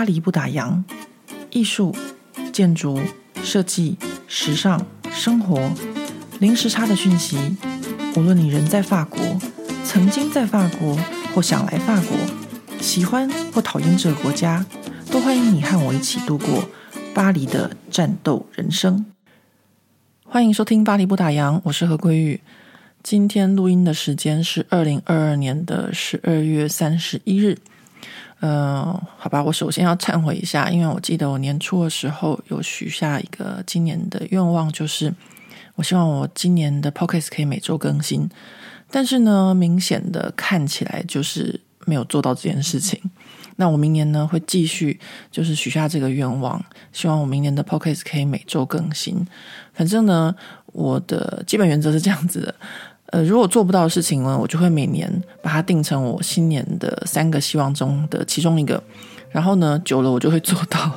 巴黎不打烊，艺术、建筑、设计、时尚、生活，零时差的讯息。无论你人在法国，曾经在法国，或想来法国，喜欢或讨厌这个国家，都欢迎你和我一起度过巴黎的战斗人生。欢迎收听《巴黎不打烊》，我是何桂玉。今天录音的时间是二零二二年的十二月三十一日。呃，好吧，我首先要忏悔一下，因为我记得我年初的时候有许下一个今年的愿望，就是我希望我今年的 Podcast 可以每周更新。但是呢，明显的看起来就是没有做到这件事情。那我明年呢会继续就是许下这个愿望，希望我明年的 Podcast 可以每周更新。反正呢，我的基本原则是这样子的。呃，如果做不到的事情呢，我就会每年把它定成我新年的三个希望中的其中一个，然后呢，久了我就会做到，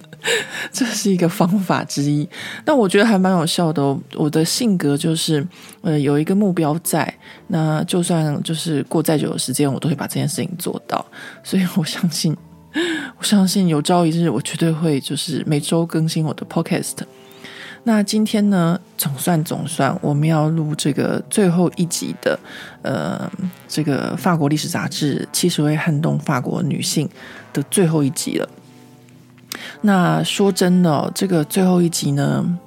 这是一个方法之一。那我觉得还蛮有效的。我的性格就是，呃，有一个目标在，那就算就是过再久的时间，我都会把这件事情做到。所以我相信，我相信有朝一日，我绝对会就是每周更新我的 Podcast。那今天呢，总算总算，我们要录这个最后一集的，呃，这个法国历史杂志《七十位撼动法国女性》的最后一集了。那说真的哦，这个最后一集呢，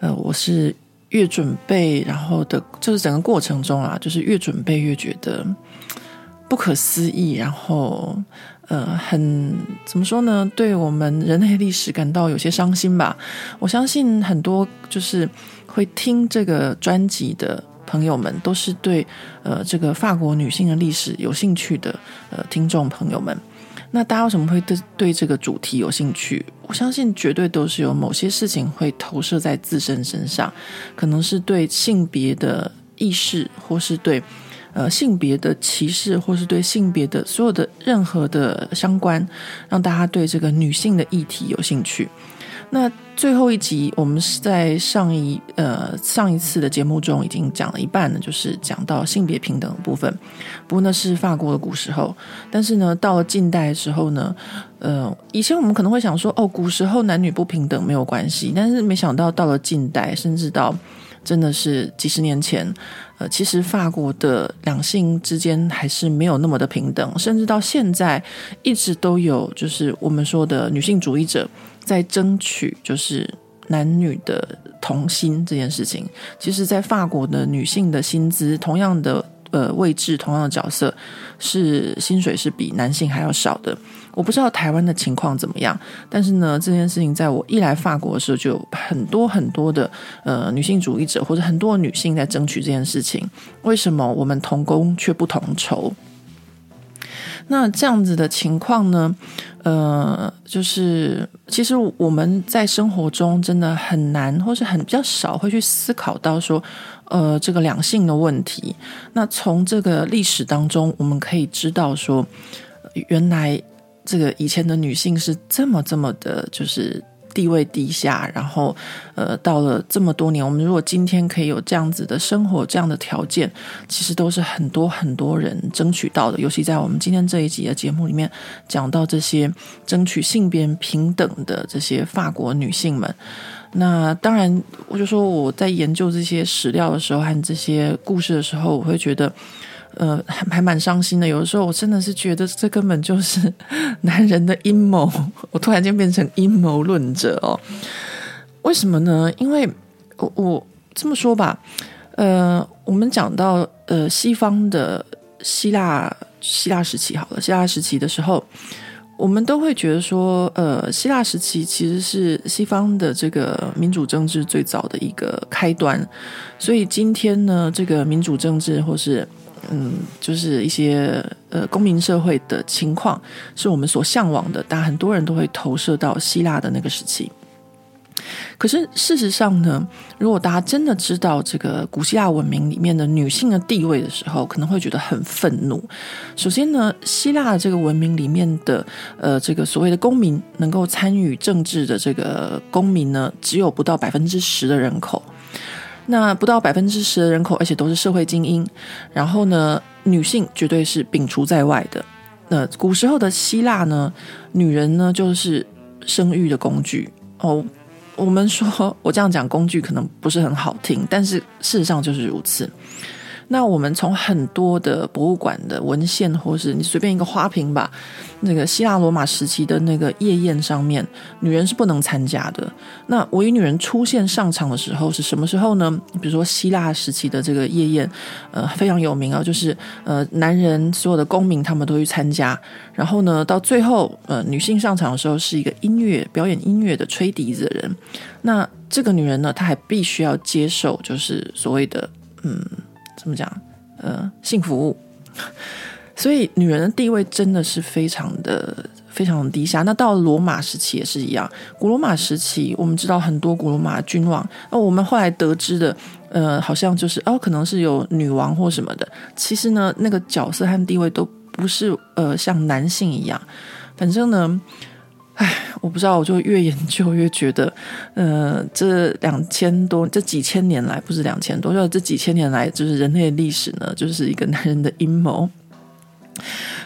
呃，我是越准备，然后的，就是整个过程中啊，就是越准备越觉得不可思议，然后。呃，很怎么说呢？对我们人类历史感到有些伤心吧。我相信很多就是会听这个专辑的朋友们，都是对呃这个法国女性的历史有兴趣的呃听众朋友们。那大家为什么会对对这个主题有兴趣？我相信绝对都是有某些事情会投射在自身身上，可能是对性别的意识，或是对。呃，性别的歧视，或是对性别的所有的任何的相关，让大家对这个女性的议题有兴趣。那最后一集，我们是在上一呃上一次的节目中已经讲了一半呢，就是讲到性别平等的部分。不过那是法国的古时候，但是呢，到了近代的时候呢，呃，以前我们可能会想说，哦，古时候男女不平等没有关系，但是没想到到了近代，甚至到。真的是几十年前，呃，其实法国的两性之间还是没有那么的平等，甚至到现在一直都有，就是我们说的女性主义者在争取，就是男女的同薪这件事情。其实，在法国的女性的薪资，同样的。呃，位置同样的角色，是薪水是比男性还要少的。我不知道台湾的情况怎么样，但是呢，这件事情在我一来法国的时候，就有很多很多的呃女性主义者或者很多女性在争取这件事情。为什么我们同工却不同酬？那这样子的情况呢？呃，就是其实我们在生活中真的很难，或是很比较少会去思考到说，呃，这个两性的问题。那从这个历史当中，我们可以知道说，原来这个以前的女性是这么这么的，就是。地位低下，然后，呃，到了这么多年，我们如果今天可以有这样子的生活，这样的条件，其实都是很多很多人争取到的。尤其在我们今天这一集的节目里面，讲到这些争取性别平等的这些法国女性们，那当然，我就说我在研究这些史料的时候和这些故事的时候，我会觉得。呃，还还蛮伤心的。有的时候，我真的是觉得这根本就是 男人的阴谋。我突然间变成阴谋论者哦。为什么呢？因为我我这么说吧，呃，我们讲到呃西方的希腊希腊时期好了，希腊时期的时候，我们都会觉得说，呃，希腊时期其实是西方的这个民主政治最早的一个开端。所以今天呢，这个民主政治或是嗯，就是一些呃公民社会的情况，是我们所向往的，但很多人都会投射到希腊的那个时期。可是事实上呢，如果大家真的知道这个古希腊文明里面的女性的地位的时候，可能会觉得很愤怒。首先呢，希腊这个文明里面的呃这个所谓的公民能够参与政治的这个公民呢，只有不到百分之十的人口。那不到百分之十的人口，而且都是社会精英。然后呢，女性绝对是摒除在外的。那，古时候的希腊呢，女人呢就是生育的工具哦。我们说，我这样讲工具可能不是很好听，但是事实上就是如此。那我们从很多的博物馆的文献，或是你随便一个花瓶吧，那个希腊罗马时期的那个夜宴上面，女人是不能参加的。那唯一女人出现上场的时候是什么时候呢？比如说希腊时期的这个夜宴，呃，非常有名啊，就是呃，男人所有的公民他们都去参加，然后呢，到最后呃，女性上场的时候是一个音乐表演音乐的吹笛子的人。那这个女人呢，她还必须要接受就是所谓的嗯。怎么讲？呃，性服务，所以女人的地位真的是非常的、非常的低下。那到罗马时期也是一样。古罗马时期，我们知道很多古罗马君王。那我们后来得知的，呃，好像就是哦，可能是有女王或什么的。其实呢，那个角色和地位都不是呃像男性一样。反正呢。唉，我不知道，我就越研究越觉得，呃，这两千多，这几千年来，不是两千多，就这几千年来，就是人类历史呢，就是一个男人的阴谋，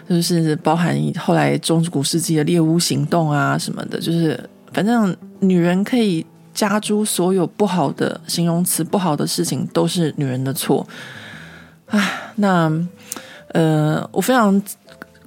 就是包含后来中古世纪的猎巫行动啊什么的，就是反正女人可以加诸所有不好的形容词，不好的事情都是女人的错。唉，那呃，我非常。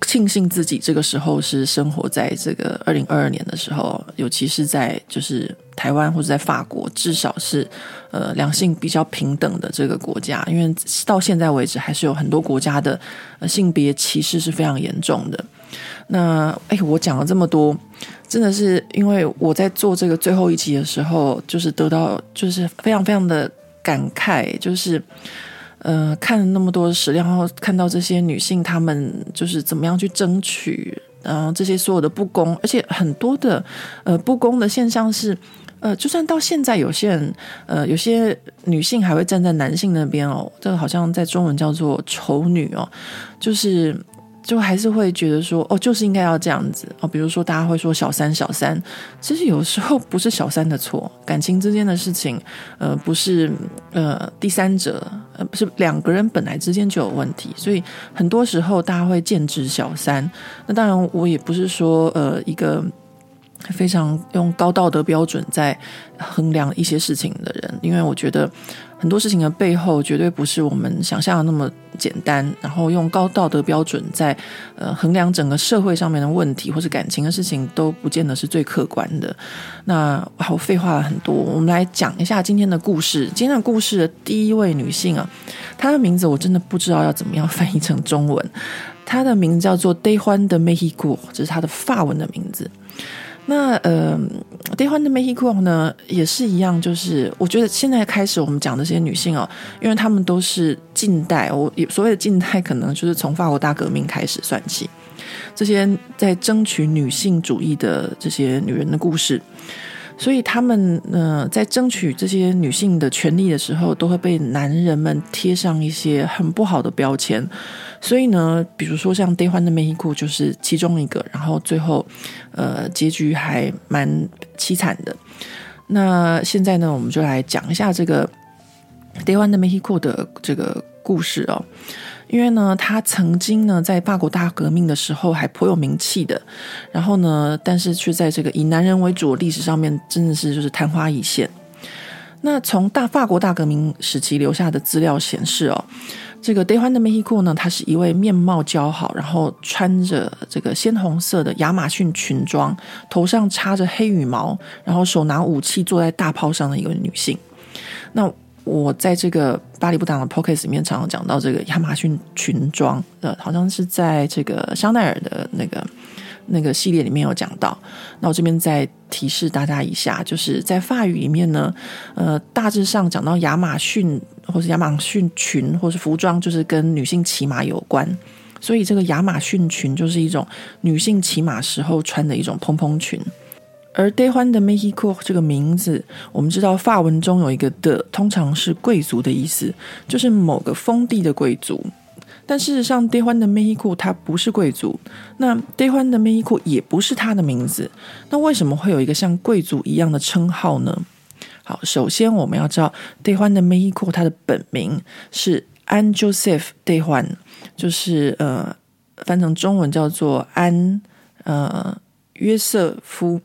庆幸自己这个时候是生活在这个二零二二年的时候，尤其是在就是台湾或者在法国，至少是呃两性比较平等的这个国家。因为到现在为止，还是有很多国家的性别歧视是非常严重的。那哎，我讲了这么多，真的是因为我在做这个最后一集的时候，就是得到就是非常非常的感慨，就是。呃，看了那么多史料，然后看到这些女性，她们就是怎么样去争取，然后这些所有的不公，而且很多的呃不公的现象是，呃，就算到现在，有些人呃，有些女性还会站在男性那边哦，这个好像在中文叫做丑女哦，就是。就还是会觉得说，哦，就是应该要这样子哦。比如说，大家会说小三，小三，其实有时候不是小三的错，感情之间的事情，呃，不是呃第三者，呃，不是两个人本来之间就有问题，所以很多时候大家会剑指小三。那当然，我也不是说呃一个。非常用高道德标准在衡量一些事情的人，因为我觉得很多事情的背后绝对不是我们想象的那么简单。然后用高道德标准在呃衡量整个社会上面的问题或是感情的事情，都不见得是最客观的。那我废话了很多，我们来讲一下今天的故事。今天的故事的第一位女性啊，她的名字我真的不知道要怎么样翻译成中文。她的名字叫做 Day Juan de Mexico，这是她的法文的名字。那呃 dehundmek 呢，也是一样，就是我觉得现在开始我们讲的这些女性哦，因为她们都是近代，我所谓的近代，可能就是从法国大革命开始算起，这些在争取女性主义的这些女人的故事。所以他们呢，在争取这些女性的权利的时候，都会被男人们贴上一些很不好的标签。所以呢，比如说像 Day Juan de Mexico 就是其中一个，然后最后呃结局还蛮凄惨的。那现在呢，我们就来讲一下这个 Day Juan de Mexico 的这个故事哦。因为呢，他曾经呢，在法国大革命的时候还颇有名气的，然后呢，但是却在这个以男人为主的历史上面，真的是就是昙花一现。那从大法国大革命时期留下的资料显示哦，这个 Day Juan de Mexico 呢，他是一位面貌姣好，然后穿着这个鲜红色的亚马逊裙装，头上插着黑羽毛，然后手拿武器坐在大炮上的一个女性。那我在这个巴黎不挡的 Podcast 里面常常讲到这个亚马逊裙装，呃，好像是在这个香奈儿的那个那个系列里面有讲到。那我这边再提示大家一下，就是在法语里面呢，呃，大致上讲到亚马逊或是亚马逊裙或是服装，就是跟女性骑马有关。所以这个亚马逊裙就是一种女性骑马时候穿的一种蓬蓬裙。而 Day Juan de Mexico 这个名字，我们知道法文中有一个的，通常是贵族的意思，就是某个封地的贵族。但事实上，Day Juan de Mexico 他不是贵族，那 Day Juan de Mexico 也不是他的名字。那为什么会有一个像贵族一样的称号呢？好，首先我们要知道 Day Juan de Mexico 他的本名是 An Joseph Day Juan，就是呃。翻成中文叫做安呃约瑟夫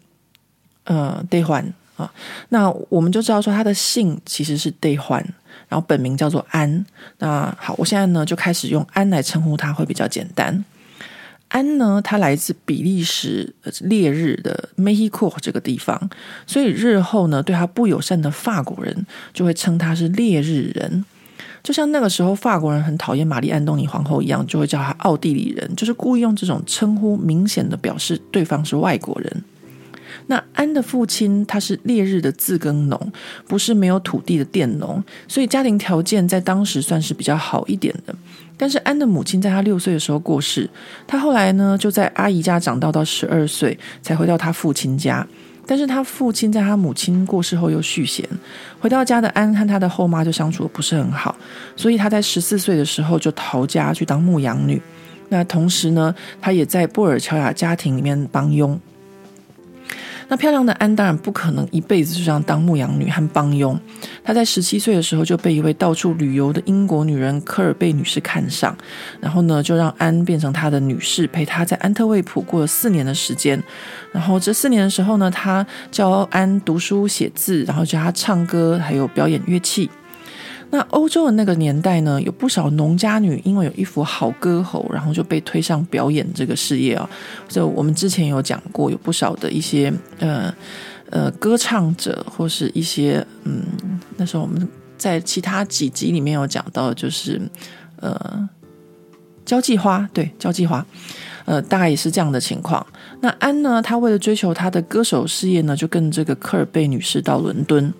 呃戴欢啊。那我们就知道说他的姓其实是戴欢，然后本名叫做安。那好，我现在呢就开始用安来称呼他会比较简单。安呢，他来自比利时烈日的梅希库这个地方，所以日后呢，对他不友善的法国人就会称他是烈日人，就像那个时候法国人很讨厌玛丽安东尼皇后一样，就会叫他奥地利人，就是故意用这种称呼，明显的表示对方是外国人。那安的父亲他是烈日的自耕农，不是没有土地的佃农，所以家庭条件在当时算是比较好一点的。但是安的母亲在他六岁的时候过世，他后来呢就在阿姨家长到到十二岁才回到他父亲家。但是他父亲在他母亲过世后又续弦，回到家的安和他的后妈就相处得不是很好，所以他在十四岁的时候就逃家去当牧羊女。那同时呢，他也在布尔乔亚家庭里面帮佣。那漂亮的安当然不可能一辈子就这样当牧羊女和帮佣。她在十七岁的时候就被一位到处旅游的英国女人科尔贝女士看上，然后呢就让安变成她的女士，陪她在安特卫普过了四年的时间。然后这四年的时候呢，她教安读书写字，然后教她唱歌，还有表演乐器。那欧洲的那个年代呢，有不少农家女因为有一副好歌喉，然后就被推上表演这个事业啊。就我们之前有讲过，有不少的一些呃呃歌唱者，或是一些嗯，那时候我们在其他几集里面有讲到，就是呃交际花，对，交际花，呃，大概也是这样的情况。那安呢，她为了追求她的歌手事业呢，就跟这个科尔贝女士到伦敦。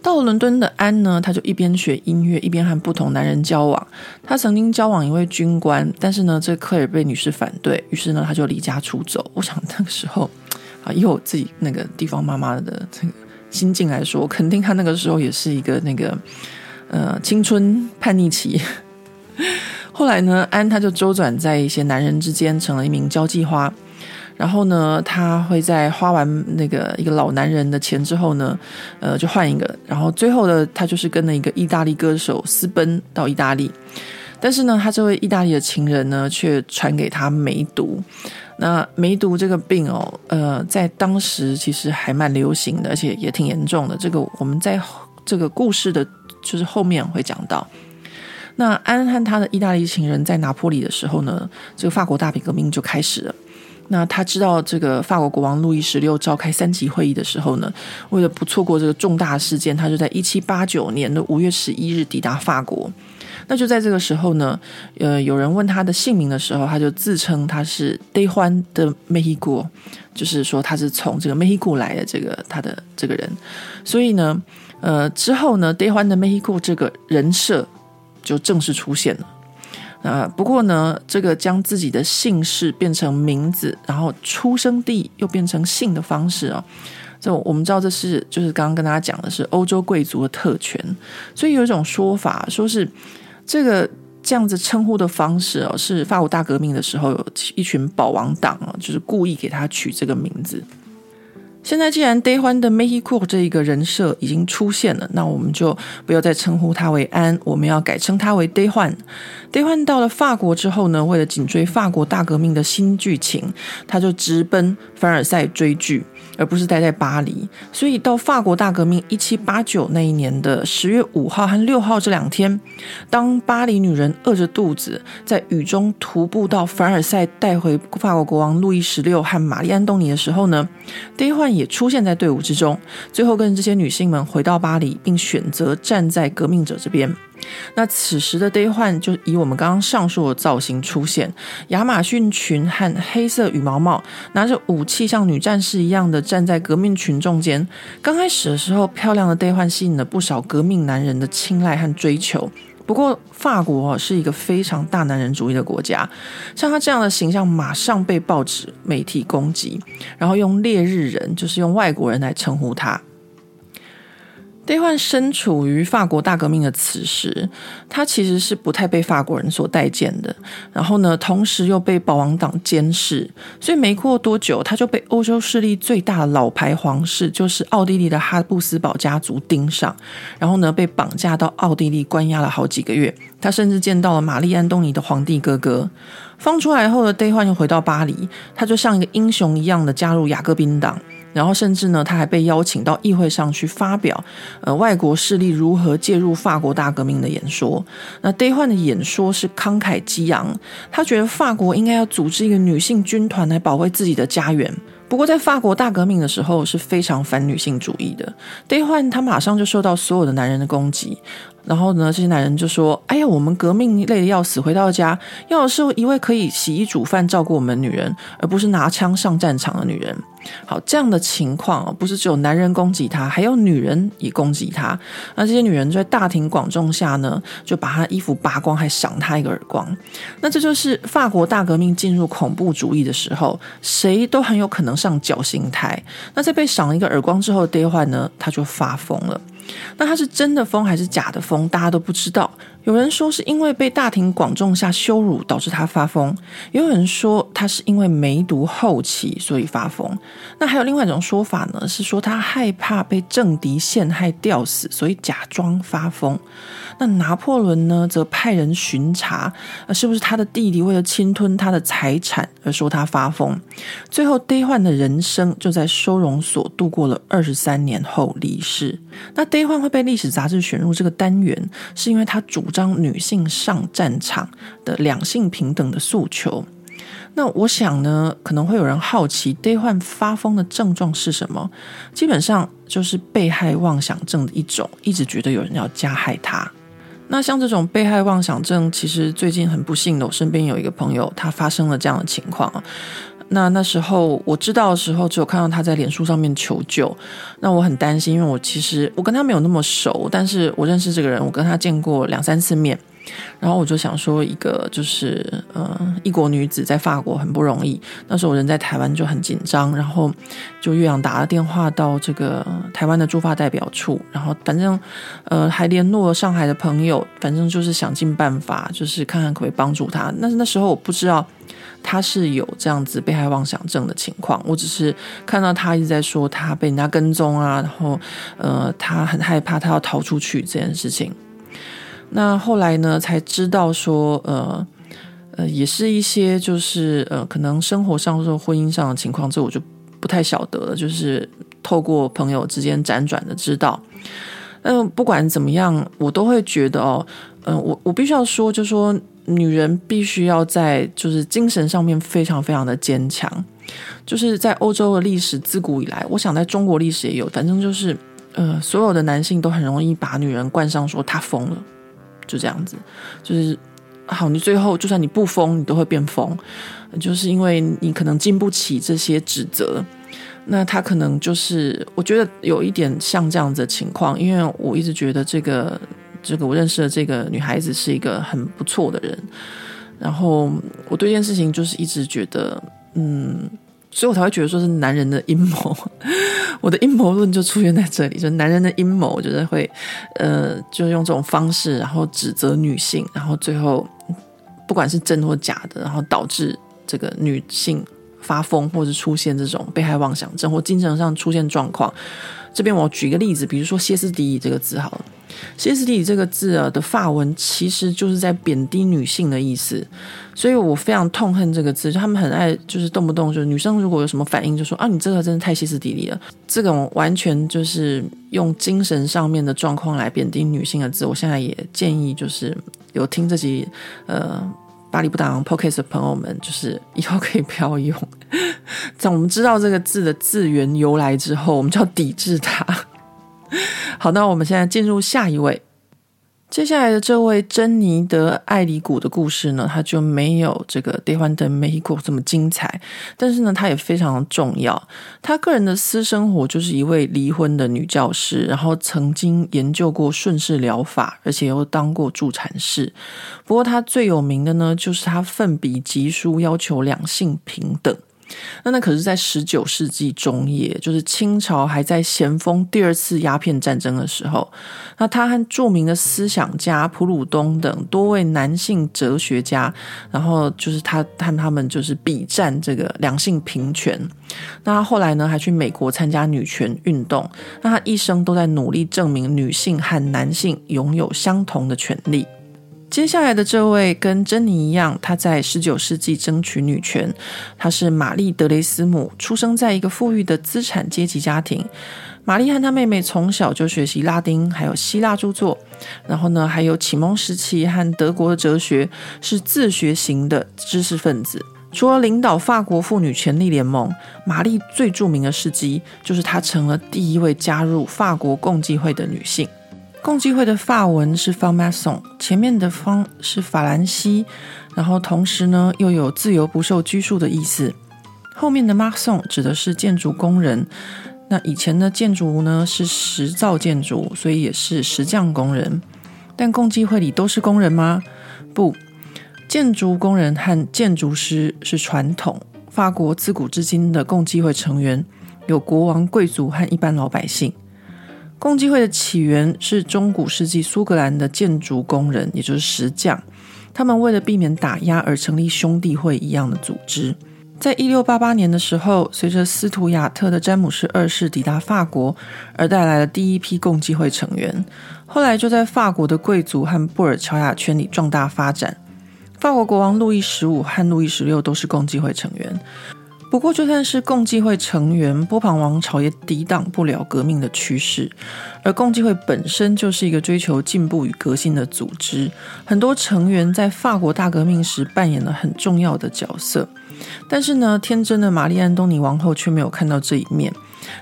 到了伦敦的安呢，他就一边学音乐，一边和不同男人交往。他曾经交往一位军官，但是呢，这科尔贝女士反对，于是呢，他就离家出走。我想那个时候啊，以我自己那个地方妈妈的这个心境来说，肯定他那个时候也是一个那个呃青春叛逆期。后来呢，安他就周转在一些男人之间，成了一名交际花。然后呢，他会在花完那个一个老男人的钱之后呢，呃，就换一个。然后最后呢，他就是跟了一个意大利歌手私奔到意大利。但是呢，他这位意大利的情人呢，却传给他梅毒。那梅毒这个病哦，呃，在当时其实还蛮流行的，而且也挺严重的。这个我们在这个故事的，就是后面会讲到。那安和他的意大利情人在拿坡里的时候呢，这个法国大革命就开始了。那他知道这个法国国王路易十六召开三级会议的时候呢，为了不错过这个重大事件，他就在一七八九年的五月十一日抵达法国。那就在这个时候呢，呃，有人问他的姓名的时候，他就自称他是戴欢的梅希库，就是说他是从这个梅希库来的这个他的这个人。所以呢，呃，之后呢，戴欢的梅希库这个人设就正式出现了。啊，不过呢，这个将自己的姓氏变成名字，然后出生地又变成姓的方式啊，这我们知道这是就是刚刚跟大家讲的是欧洲贵族的特权，所以有一种说法说是这个这样子称呼的方式哦，是法国大革命的时候有一群保王党啊，就是故意给他取这个名字。现在既然 Dayuan 的 Makey Cool 这一个人设已经出现了，那我们就不要再称呼他为安，我们要改称他为 Dayuan。Dayuan 到了法国之后呢，为了紧追法国大革命的新剧情，他就直奔凡尔赛追剧。而不是待在巴黎，所以到法国大革命一七八九那一年的十月五号和六号这两天，当巴黎女人饿着肚子在雨中徒步到凡尔赛带回法国国王路易十六和玛丽安东尼的时候呢，戴欢也出现在队伍之中，最后跟这些女性们回到巴黎，并选择站在革命者这边。那此时的戴欢就以我们刚刚上述的造型出现，亚马逊裙和黑色羽毛帽，拿着武器像女战士一样的站在革命群众间。刚开始的时候，漂亮的戴欢吸引了不少革命男人的青睐和追求。不过，法国是一个非常大男人主义的国家，像他这样的形象马上被报纸媒体攻击，然后用烈日人，就是用外国人来称呼他。戴焕身处于法国大革命的此时，他其实是不太被法国人所待见的。然后呢，同时又被保王党监视，所以没过多久，他就被欧洲势力最大的老牌皇室，就是奥地利的哈布斯堡家族盯上。然后呢，被绑架到奥地利关押了好几个月。他甚至见到了玛丽安东尼的皇帝哥哥。放出来后的戴焕又回到巴黎，他就像一个英雄一样的加入雅各宾党。然后甚至呢，他还被邀请到议会上去发表，呃，外国势力如何介入法国大革命的演说。那 Day 换的演说是慷慨激昂，他觉得法国应该要组织一个女性军团来保卫自己的家园。不过在法国大革命的时候是非常反女性主义的，Day 换他马上就受到所有的男人的攻击。然后呢，这些男人就说：“哎呀，我们革命累得要死，回到家要是一位可以洗衣煮饭、照顾我们的女人，而不是拿枪上战场的女人。”好，这样的情况不是只有男人攻击他，还有女人也攻击他。那这些女人在大庭广众下呢，就把他衣服扒光，还赏他一个耳光。那这就是法国大革命进入恐怖主义的时候，谁都很有可能上绞刑台。那在被赏了一个耳光之后，Day 换呢，他就发疯了。那他是真的疯还是假的疯？大家都不知道。有人说是因为被大庭广众下羞辱导致他发疯，也有人说他是因为梅毒后期所以发疯。那还有另外一种说法呢，是说他害怕被政敌陷害吊死，所以假装发疯。那拿破仑呢，则派人巡查，是不是他的弟弟为了侵吞他的财产而说他发疯？最后，Day 换的人生就在收容所度过了二十三年后离世。那 Day 换会被历史杂志选入这个单元，是因为他主张女性上战场的两性平等的诉求。那我想呢，可能会有人好奇得患发疯的症状是什么？基本上就是被害妄想症的一种，一直觉得有人要加害他。那像这种被害妄想症，其实最近很不幸的，我身边有一个朋友，他发生了这样的情况。那那时候我知道的时候，只有看到他在脸书上面求救。那我很担心，因为我其实我跟他没有那么熟，但是我认识这个人，我跟他见过两三次面。然后我就想说，一个就是呃，异国女子在法国很不容易。那时候我人在台湾就很紧张，然后就岳阳打了电话到这个台湾的驻法代表处，然后反正呃还联络上海的朋友，反正就是想尽办法，就是看看可不可以帮助他。但是那时候我不知道他是有这样子被害妄想症的情况，我只是看到他一直在说他被人家跟踪啊，然后呃他很害怕，他要逃出去这件事情。那后来呢，才知道说，呃，呃，也是一些就是呃，可能生活上或者婚姻上的情况，这我就不太晓得了。就是透过朋友之间辗转的知道。嗯、呃，不管怎么样，我都会觉得哦，嗯、呃，我我必须要说，就说女人必须要在就是精神上面非常非常的坚强。就是在欧洲的历史自古以来，我想在中国历史也有，反正就是呃，所有的男性都很容易把女人冠上说她疯了。就这样子，就是好，你最后就算你不疯，你都会变疯，就是因为你可能经不起这些指责。那他可能就是，我觉得有一点像这样子的情况，因为我一直觉得这个这个我认识的这个女孩子是一个很不错的人，然后我对这件事情就是一直觉得，嗯。所以我才会觉得说是男人的阴谋，我的阴谋论就出现在这里，就是男人的阴谋，就是会，呃，就是用这种方式，然后指责女性，然后最后不管是真或假的，然后导致这个女性发疯，或者出现这种被害妄想症或精神上出现状况。这边我举一个例子，比如说歇斯底里这个字好了。歇斯底里这个字啊的法文其实就是在贬低女性的意思，所以我非常痛恨这个字。就他们很爱就是动不动就是女生如果有什么反应就说啊，你这个真的太歇斯底里了，这种完全就是用精神上面的状况来贬低女性的字。我现在也建议就是有听这集呃巴黎不打烊 Podcast 的朋友们，就是以后可以不要用。在我们知道这个字的字源由来之后，我们就要抵制它。好，那我们现在进入下一位。接下来的这位珍妮德·艾里古的故事呢，他就没有这个 Day 换的梅果这么精彩，但是呢，他也非常重要。他个人的私生活就是一位离婚的女教师，然后曾经研究过顺势疗法，而且又当过助产士。不过，他最有名的呢，就是他奋笔疾书，要求两性平等。那那可是在十九世纪中叶，就是清朝还在咸丰第二次鸦片战争的时候。那他和著名的思想家普鲁东等多位男性哲学家，然后就是他和他们就是比战这个两性平权。那他后来呢，还去美国参加女权运动。那他一生都在努力证明女性和男性拥有相同的权利。接下来的这位跟珍妮一样，她在十九世纪争取女权。她是玛丽·德雷斯姆，出生在一个富裕的资产阶级家庭。玛丽和她妹妹从小就学习拉丁还有希腊著作，然后呢，还有启蒙时期和德国的哲学，是自学型的知识分子。除了领导法国妇女权利联盟，玛丽最著名的事迹就是她成了第一位加入法国共济会的女性。共济会的法文是 “franc-maçon”，前面的方是法兰西，然后同时呢又有自由不受拘束的意思。后面的 “maçon” 指的是建筑工人。那以前的建筑呢是石造建筑，所以也是石匠工人。但共济会里都是工人吗？不，建筑工人和建筑师是传统。法国自古至今的共济会成员有国王、贵族和一般老百姓。共济会的起源是中古世纪苏格兰的建筑工人，也就是石匠。他们为了避免打压而成立兄弟会一样的组织。在一六八八年的时候，随着斯图亚特的詹姆士二世抵达法国，而带来了第一批共济会成员。后来就在法国的贵族和布尔乔亚圈里壮大发展。法国国王路易十五和路易十六都是共济会成员。不过，就算是共济会成员，波旁王朝也抵挡不了革命的趋势。而共济会本身就是一个追求进步与革新的组织，很多成员在法国大革命时扮演了很重要的角色。但是呢，天真的玛丽·安东尼王后却没有看到这一面。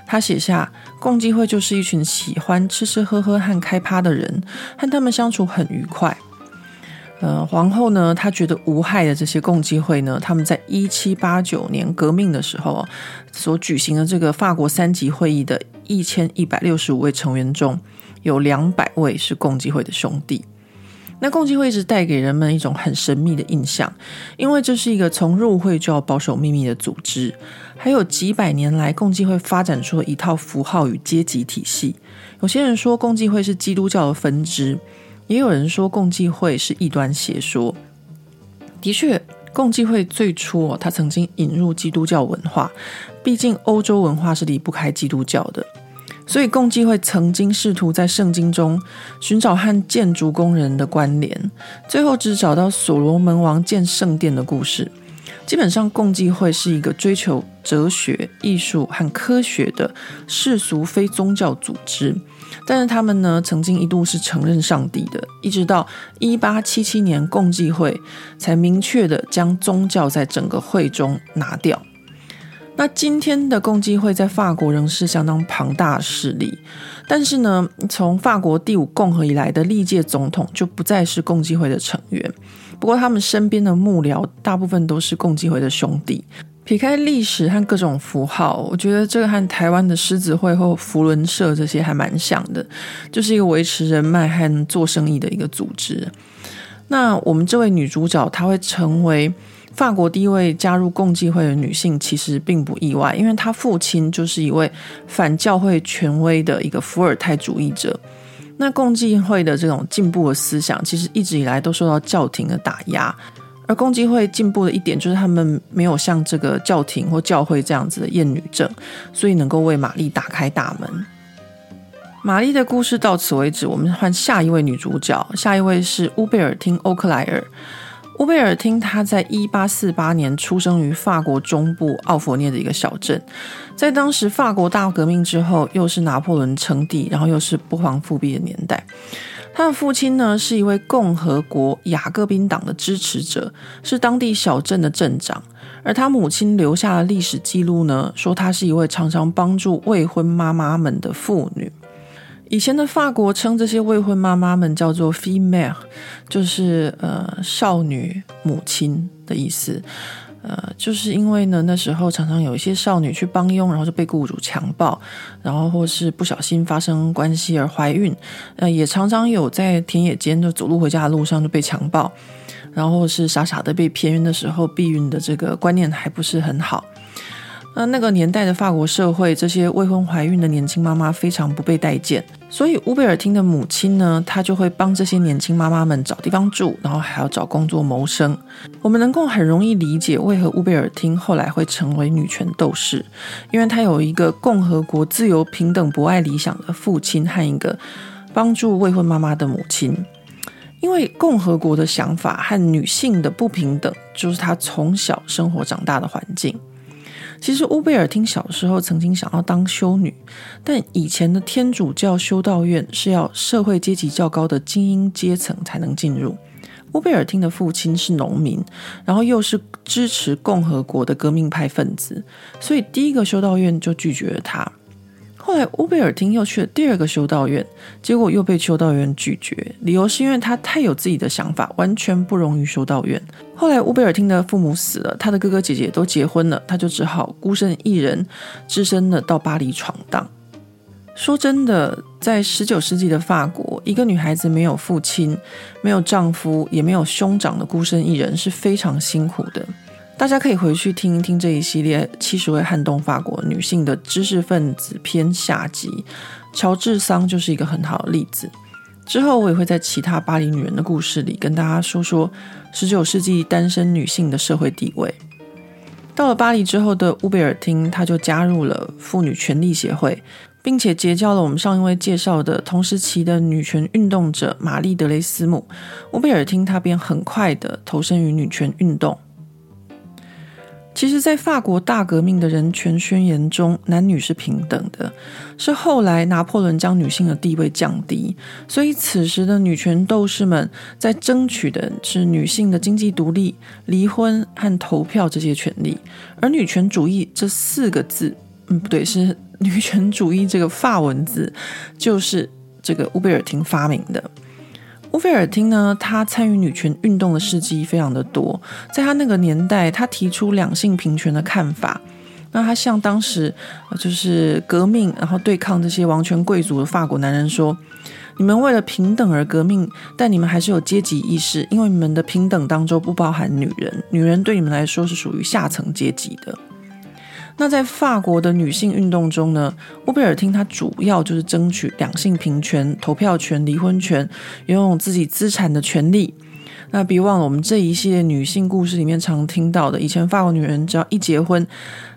她写下：“共济会就是一群喜欢吃吃喝喝和开趴的人，和他们相处很愉快。”呃，皇后呢，她觉得无害的这些共济会呢，他们在一七八九年革命的时候所举行的这个法国三级会议的一千一百六十五位成员中，有两百位是共济会的兄弟。那共济会一直带给人们一种很神秘的印象，因为这是一个从入会就要保守秘密的组织，还有几百年来共济会发展出了一套符号与阶级体系。有些人说共济会是基督教的分支。也有人说共济会是异端邪说。的确，共济会最初哦，它曾经引入基督教文化，毕竟欧洲文化是离不开基督教的。所以共济会曾经试图在圣经中寻找和建筑工人的关联，最后只找到所罗门王建圣殿的故事。基本上，共济会是一个追求哲学、艺术和科学的世俗非宗教组织。但是他们呢，曾经一度是承认上帝的，一直到一八七七年，共济会才明确的将宗教在整个会中拿掉。那今天的共济会在法国仍是相当庞大势力，但是呢，从法国第五共和以来的历届总统就不再是共济会的成员。不过他们身边的幕僚大部分都是共济会的兄弟。撇开历史和各种符号，我觉得这个和台湾的狮子会或扶轮社这些还蛮像的，就是一个维持人脉和做生意的一个组织。那我们这位女主角，她会成为法国第一位加入共济会的女性，其实并不意外，因为她父亲就是一位反教会权威的一个伏尔泰主义者。那共济会的这种进步的思想，其实一直以来都受到教廷的打压。而共济会进步的一点，就是他们没有像这个教廷或教会这样子的厌女症，所以能够为玛丽打开大门。玛丽的故事到此为止，我们换下一位女主角，下一位是乌贝尔汀·欧克莱尔。乌贝尔汀，他在一八四八年出生于法国中部奥佛涅的一个小镇。在当时法国大革命之后，又是拿破仑称帝，然后又是不皇复辟的年代。他的父亲呢，是一位共和国雅各宾党的支持者，是当地小镇的镇长。而他母亲留下的历史记录呢，说她是一位常常帮助未婚妈妈们的妇女。以前的法国称这些未婚妈妈们叫做 “female”，就是呃少女母亲的意思。呃，就是因为呢，那时候常常有一些少女去帮佣，然后就被雇主强暴，然后或是不小心发生关系而怀孕。呃，也常常有在田野间就走路回家的路上就被强暴，然后是傻傻的被骗孕的时候，避孕的这个观念还不是很好。那那个年代的法国社会，这些未婚怀孕的年轻妈妈非常不被待见，所以乌贝尔汀的母亲呢，她就会帮这些年轻妈妈们找地方住，然后还要找工作谋生。我们能够很容易理解为何乌贝尔汀后来会成为女权斗士，因为她有一个共和国自由、平等、博爱理想的父亲和一个帮助未婚妈妈的母亲。因为共和国的想法和女性的不平等，就是她从小生活长大的环境。其实乌贝尔汀小时候曾经想要当修女，但以前的天主教修道院是要社会阶级较高的精英阶层才能进入。乌贝尔汀的父亲是农民，然后又是支持共和国的革命派分子，所以第一个修道院就拒绝了他。后来乌贝尔汀又去了第二个修道院，结果又被修道院拒绝，理由是因为他太有自己的想法，完全不容于修道院。后来乌贝尔汀的父母死了，他的哥哥姐姐都结婚了，他就只好孤身一人，只身的到巴黎闯荡。说真的，在十九世纪的法国，一个女孩子没有父亲、没有丈夫、也没有兄长的孤身一人是非常辛苦的。大家可以回去听一听这一系列七十位撼动法国女性的知识分子篇下集，乔治桑就是一个很好的例子。之后我也会在其他巴黎女人的故事里跟大家说说十九世纪单身女性的社会地位。到了巴黎之后的乌贝尔汀，她就加入了妇女权利协会，并且结交了我们上一位介绍的同时期的女权运动者玛丽德雷斯姆。乌贝尔汀她便很快的投身于女权运动。其实，在法国大革命的人权宣言中，男女是平等的。是后来拿破仑将女性的地位降低，所以此时的女权斗士们在争取的是女性的经济独立、离婚和投票这些权利。而女权主义这四个字，嗯，不对，是女权主义这个法文字，就是这个乌贝尔廷发明的。乌菲尔汀呢，他参与女权运动的事迹非常的多。在他那个年代，他提出两性平权的看法。那他向当时就是革命，然后对抗这些王权贵族的法国男人说：“你们为了平等而革命，但你们还是有阶级意识，因为你们的平等当中不包含女人，女人对你们来说是属于下层阶级的。”那在法国的女性运动中呢，乌贝尔汀她主要就是争取两性平权、投票权、离婚权、拥有自己资产的权利。那别忘了，我们这一系列女性故事里面常听到的，以前法国女人只要一结婚，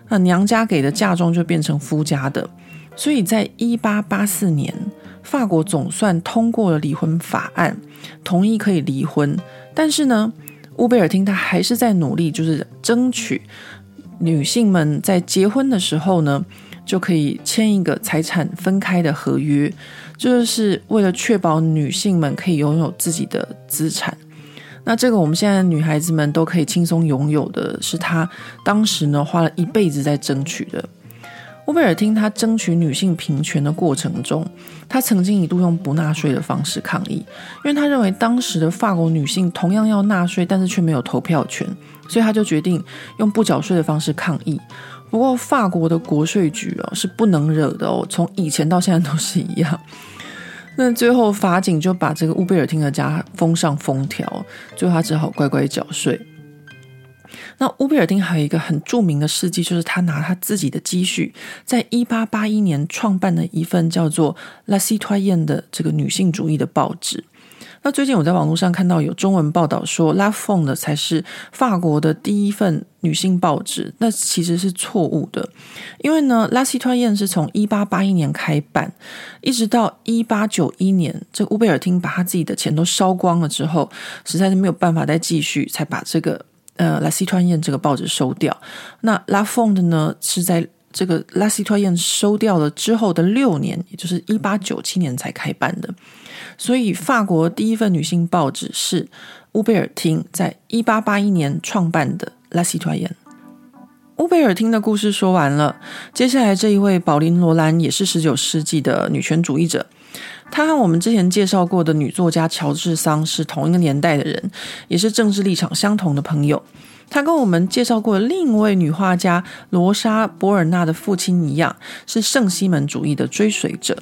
那娘家给的嫁妆就变成夫家的。所以在一八八四年，法国总算通过了离婚法案，同意可以离婚。但是呢，乌贝尔汀她还是在努力，就是争取。女性们在结婚的时候呢，就可以签一个财产分开的合约，就是为了确保女性们可以拥有自己的资产。那这个我们现在女孩子们都可以轻松拥有的，是她当时呢花了一辈子在争取的。乌贝尔汀她争取女性平权的过程中，她曾经一度用不纳税的方式抗议，因为她认为当时的法国女性同样要纳税，但是却没有投票权。所以他就决定用不缴税的方式抗议。不过法国的国税局哦是不能惹的哦，从以前到现在都是一样。那最后法警就把这个乌贝尔汀的家封上封条，最后他只好乖乖缴税。那乌贝尔汀还有一个很著名的事迹，就是他拿他自己的积蓄，在一八八一年创办了一份叫做《La Citoyenne》的这个女性主义的报纸。那最近我在网络上看到有中文报道说，La Femme 才是法国的第一份女性报纸，那其实是错误的，因为呢，La Citoyenne 是从一八八一年开办，一直到一八九一年，这乌贝尔汀把他自己的钱都烧光了之后，实在是没有办法再继续，才把这个呃 La Citoyenne 这个报纸收掉。那 La Femme 的呢，是在这个 La Citoyenne 收掉了之后的六年，也就是一八九七年才开办的。所以，法国第一份女性报纸是乌贝尔汀在一八八一年创办的《La Citoyenne》。乌贝尔汀的故事说完了，接下来这一位宝琳·罗兰也是十九世纪的女权主义者。她和我们之前介绍过的女作家乔治桑是同一个年代的人，也是政治立场相同的朋友。她跟我们介绍过另一位女画家罗莎·博尔纳的父亲一样，是圣西门主义的追随者。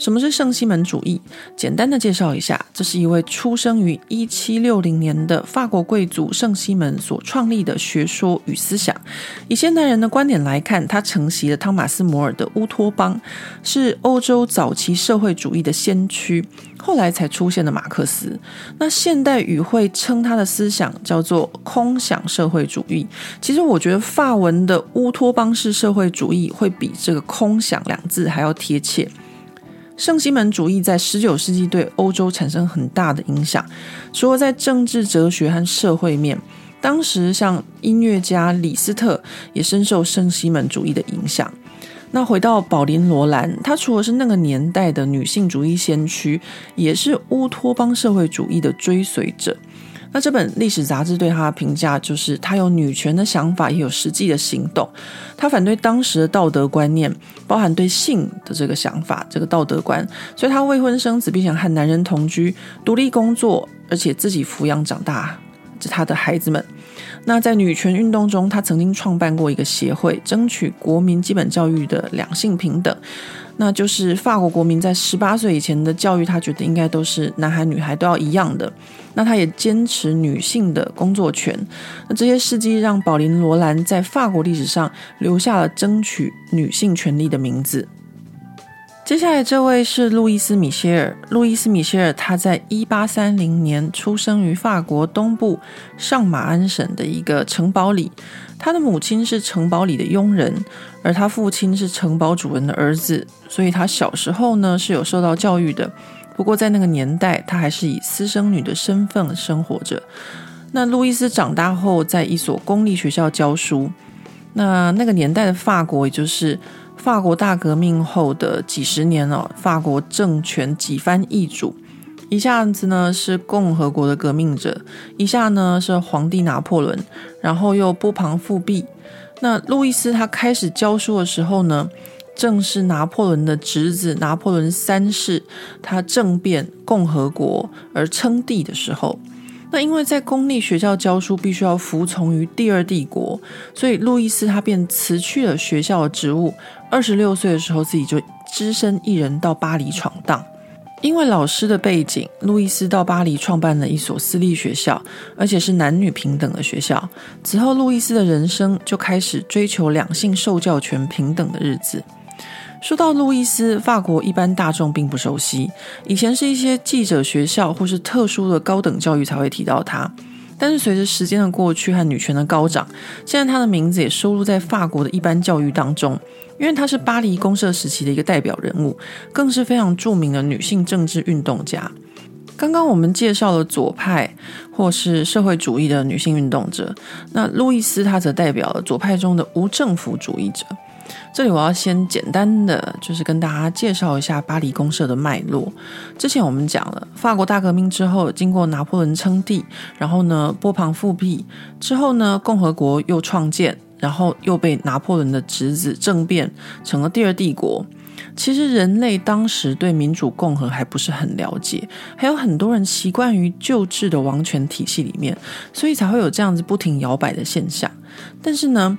什么是圣西门主义？简单的介绍一下，这是一位出生于一七六零年的法国贵族圣西门所创立的学说与思想。以现代人的观点来看，他承袭了汤马斯·摩尔的乌托邦，是欧洲早期社会主义的先驱，后来才出现的马克思。那现代语会称他的思想叫做空想社会主义。其实我觉得法文的乌托邦式社会主义会比这个空想两字还要贴切。圣西门主义在十九世纪对欧洲产生很大的影响，除了在政治、哲学和社会面，当时像音乐家李斯特也深受圣西门主义的影响。那回到宝琳·罗兰，她除了是那个年代的女性主义先驱，也是乌托邦社会主义的追随者。那这本历史杂志对她的评价就是，她有女权的想法，也有实际的行动。她反对当时的道德观念，包含对性的这个想法，这个道德观。所以她未婚生子，并想和男人同居，独立工作，而且自己抚养长大这她的孩子们。那在女权运动中，她曾经创办过一个协会，争取国民基本教育的两性平等。那就是法国国民在十八岁以前的教育，他觉得应该都是男孩女孩都要一样的。那他也坚持女性的工作权。那这些事迹让宝琳·罗兰在法国历史上留下了争取女性权利的名字。接下来这位是路易斯·米歇尔。路易斯·米歇尔他在一八三零年出生于法国东部上马鞍省的一个城堡里。他的母亲是城堡里的佣人，而他父亲是城堡主人的儿子，所以他小时候呢是有受到教育的。不过在那个年代，他还是以私生女的身份生活着。那路易斯长大后，在一所公立学校教书。那那个年代的法国，也就是。法国大革命后的几十年哦，法国政权几番易主，一下子呢是共和国的革命者，一下呢是皇帝拿破仑，然后又波旁复辟。那路易斯他开始教书的时候呢，正是拿破仑的侄子拿破仑三世他政变共和国而称帝的时候。那因为在公立学校教书，必须要服从于第二帝国，所以路易斯他便辞去了学校的职务。二十六岁的时候，自己就只身一人到巴黎闯荡。因为老师的背景，路易斯到巴黎创办了一所私立学校，而且是男女平等的学校。此后，路易斯的人生就开始追求两性受教权平等的日子。说到路易斯，法国一般大众并不熟悉。以前是一些记者学校或是特殊的高等教育才会提到他。但是随着时间的过去和女权的高涨，现在他的名字也收录在法国的一般教育当中，因为他是巴黎公社时期的一个代表人物，更是非常著名的女性政治运动家。刚刚我们介绍了左派或是社会主义的女性运动者，那路易斯她则代表了左派中的无政府主义者。这里我要先简单的就是跟大家介绍一下巴黎公社的脉络。之前我们讲了，法国大革命之后，经过拿破仑称帝，然后呢波旁复辟之后呢，共和国又创建，然后又被拿破仑的侄子政变成了第二帝国。其实人类当时对民主共和还不是很了解，还有很多人习惯于旧制的王权体系里面，所以才会有这样子不停摇摆的现象。但是呢，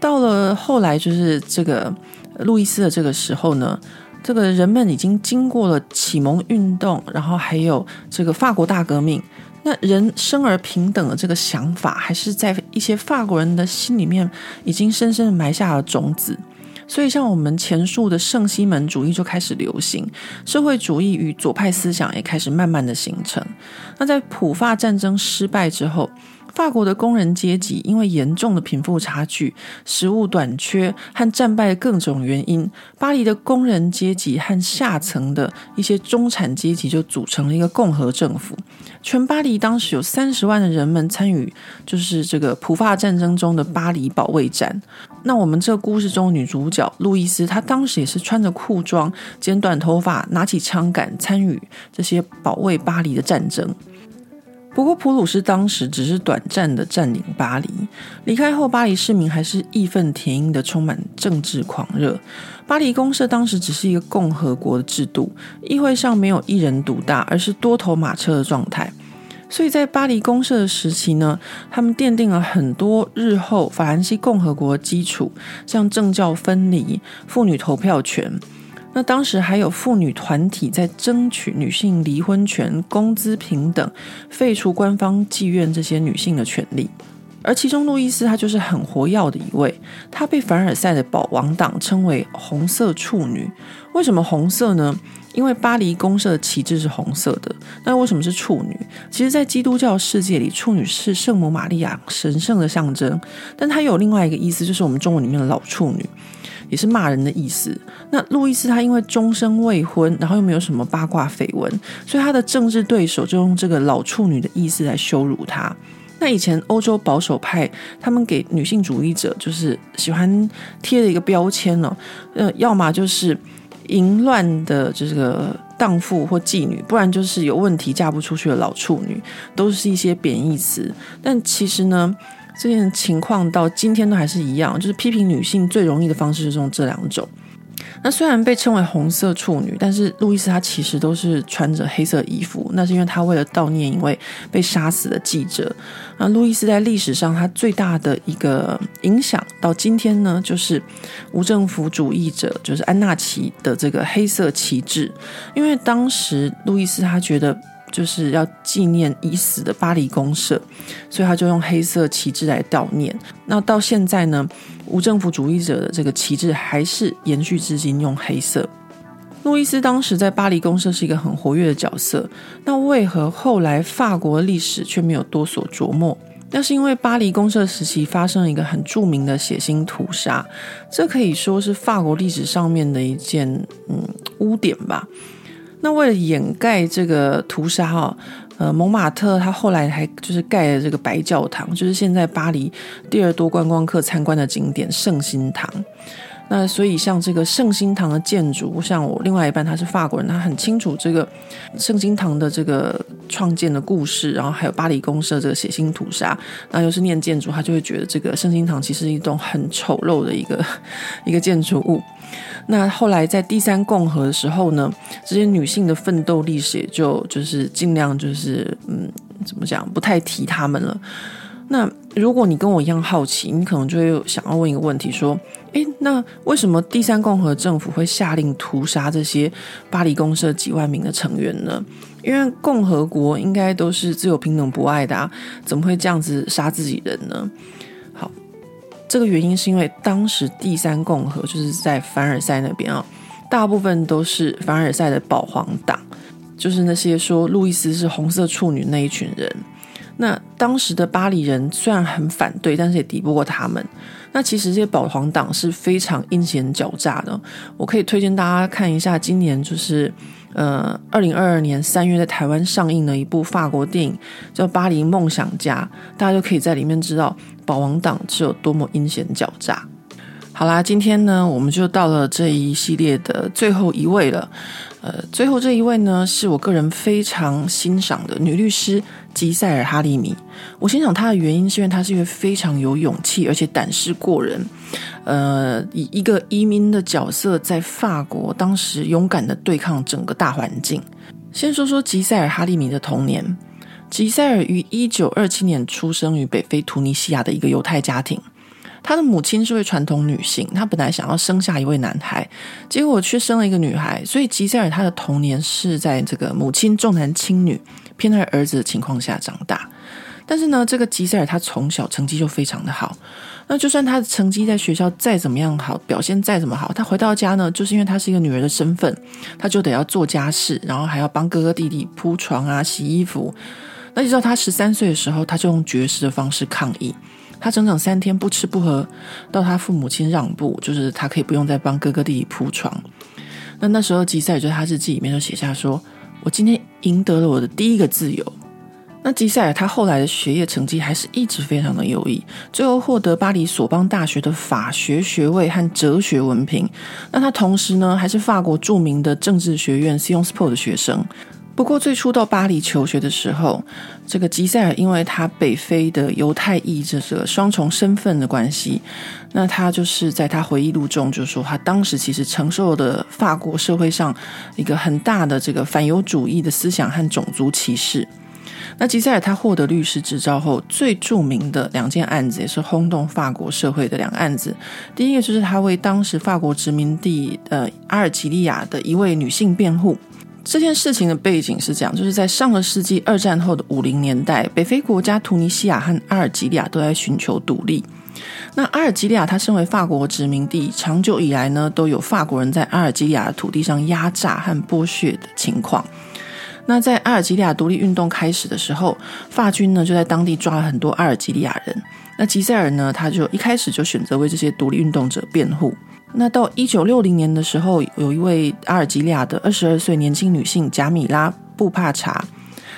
到了后来，就是这个路易斯的这个时候呢，这个人们已经经过了启蒙运动，然后还有这个法国大革命，那人生而平等的这个想法，还是在一些法国人的心里面已经深深的埋下了种子。所以，像我们前述的圣西门主义就开始流行，社会主义与左派思想也开始慢慢的形成。那在普法战争失败之后，法国的工人阶级因为严重的贫富差距、食物短缺和战败的各种原因，巴黎的工人阶级和下层的一些中产阶级就组成了一个共和政府。全巴黎当时有三十万的人们参与，就是这个普法战争中的巴黎保卫战。那我们这个故事中女主角路易斯，她当时也是穿着裤装、剪短头发、拿起枪杆参与这些保卫巴黎的战争。不过，普鲁士当时只是短暂的占领巴黎，离开后，巴黎市民还是义愤填膺的，充满政治狂热。巴黎公社当时只是一个共和国的制度，议会上没有一人独大，而是多头马车的状态。所以在巴黎公社的时期呢，他们奠定了很多日后法兰西共和国的基础，像政教分离、妇女投票权。那当时还有妇女团体在争取女性离婚权、工资平等、废除官方妓院这些女性的权利，而其中路易斯她就是很活跃的一位。她被凡尔赛的保王党称为“红色处女”。为什么红色呢？因为巴黎公社的旗帜是红色的。那为什么是处女？其实，在基督教世界里，处女是圣母玛利亚神圣的象征，但它有另外一个意思，就是我们中文里面的老处女。也是骂人的意思。那路易斯他因为终身未婚，然后又没有什么八卦绯闻，所以他的政治对手就用这个老处女的意思来羞辱他。那以前欧洲保守派他们给女性主义者就是喜欢贴的一个标签呢、哦，呃，要么就是淫乱的这个荡妇或妓女，不然就是有问题嫁不出去的老处女，都是一些贬义词。但其实呢，这件情况到今天都还是一样，就是批评女性最容易的方式就是用这两种。那虽然被称为红色处女，但是路易斯她其实都是穿着黑色衣服，那是因为她为了悼念一位被杀死的记者。那路易斯在历史上她最大的一个影响，到今天呢，就是无政府主义者，就是安纳奇的这个黑色旗帜，因为当时路易斯他觉得。就是要纪念已死的巴黎公社，所以他就用黑色旗帜来悼念。那到现在呢，无政府主义者的这个旗帜还是延续至今，用黑色。路易斯当时在巴黎公社是一个很活跃的角色，那为何后来法国历史却没有多所琢磨？那是因为巴黎公社时期发生了一个很著名的血腥屠杀，这可以说是法国历史上面的一件嗯污点吧。那为了掩盖这个屠杀哈，呃，蒙马特他后来还就是盖了这个白教堂，就是现在巴黎第二多观光客参观的景点圣心堂。那所以像这个圣心堂的建筑，像我另外一半他是法国人，他很清楚这个圣心堂的这个创建的故事，然后还有巴黎公社这个血腥屠杀。那又是念建筑，他就会觉得这个圣心堂其实是一栋很丑陋的一个 一个建筑物。那后来在第三共和的时候呢，这些女性的奋斗历史也就就是尽量就是嗯，怎么讲，不太提他们了。那如果你跟我一样好奇，你可能就会想要问一个问题：说，诶，那为什么第三共和政府会下令屠杀这些巴黎公社几万名的成员呢？因为共和国应该都是自由、平等、博爱的啊，怎么会这样子杀自己人呢？好这个原因是因为当时第三共和就是在凡尔赛那边啊，大部分都是凡尔赛的保皇党，就是那些说路易斯是红色处女那一群人。那当时的巴黎人虽然很反对，但是也敌不过他们。那其实这些保皇党是非常阴险狡诈的。我可以推荐大家看一下，今年就是呃二零二二年三月在台湾上映的一部法国电影，叫《巴黎梦想家》，大家就可以在里面知道。保皇党是有多么阴险狡诈。好啦，今天呢，我们就到了这一系列的最后一位了。呃，最后这一位呢，是我个人非常欣赏的女律师吉赛尔·哈利米。我欣赏她的原因，是因为她是一位非常有勇气，而且胆识过人。呃，以一个移民的角色，在法国当时勇敢的对抗整个大环境。先说说吉赛尔·哈利米的童年。吉赛尔于一九二七年出生于北非突尼西亚的一个犹太家庭，他的母亲是位传统女性，她本来想要生下一位男孩，结果却生了一个女孩，所以吉赛尔他的童年是在这个母亲重男轻女、偏爱儿子的情况下长大。但是呢，这个吉赛尔他从小成绩就非常的好，那就算他的成绩在学校再怎么样好，表现再怎么好，他回到家呢，就是因为他是一个女儿的身份，他就得要做家事，然后还要帮哥哥弟弟铺床啊、洗衣服。那直到他十三岁的时候，他就用绝食的方式抗议。他整整三天不吃不喝，到他父母亲让步，就是他可以不用再帮哥哥弟弟铺床。那那时候吉赛尔在他日记里面就写下说：“我今天赢得了我的第一个自由。”那吉赛尔他后来的学业成绩还是一直非常的优异，最后获得巴黎索邦大学的法学学位和哲学文凭。那他同时呢，还是法国著名的政治学院 s i o n s p o 的学生。不过最初到巴黎求学的时候，这个吉赛尔因为他北非的犹太裔这个双重身份的关系，那他就是在他回忆录中就说，他当时其实承受的法国社会上一个很大的这个反犹主义的思想和种族歧视。那吉赛尔他获得律师执照后，最著名的两件案子也是轰动法国社会的两案子。第一个就是他为当时法国殖民地呃阿尔及利亚的一位女性辩护。这件事情的背景是这样，就是在上个世纪二战后的五零年代，北非国家突尼西亚和阿尔及利亚都在寻求独立。那阿尔及利亚它身为法国殖民地，长久以来呢，都有法国人在阿尔及利亚的土地上压榨和剥削的情况。那在阿尔及利亚独立运动开始的时候，法军呢就在当地抓了很多阿尔及利亚人。那吉赛尔呢，他就一开始就选择为这些独立运动者辩护。那到一九六零年的时候，有一位阿尔及利亚的二十二岁年轻女性贾米拉·布帕查，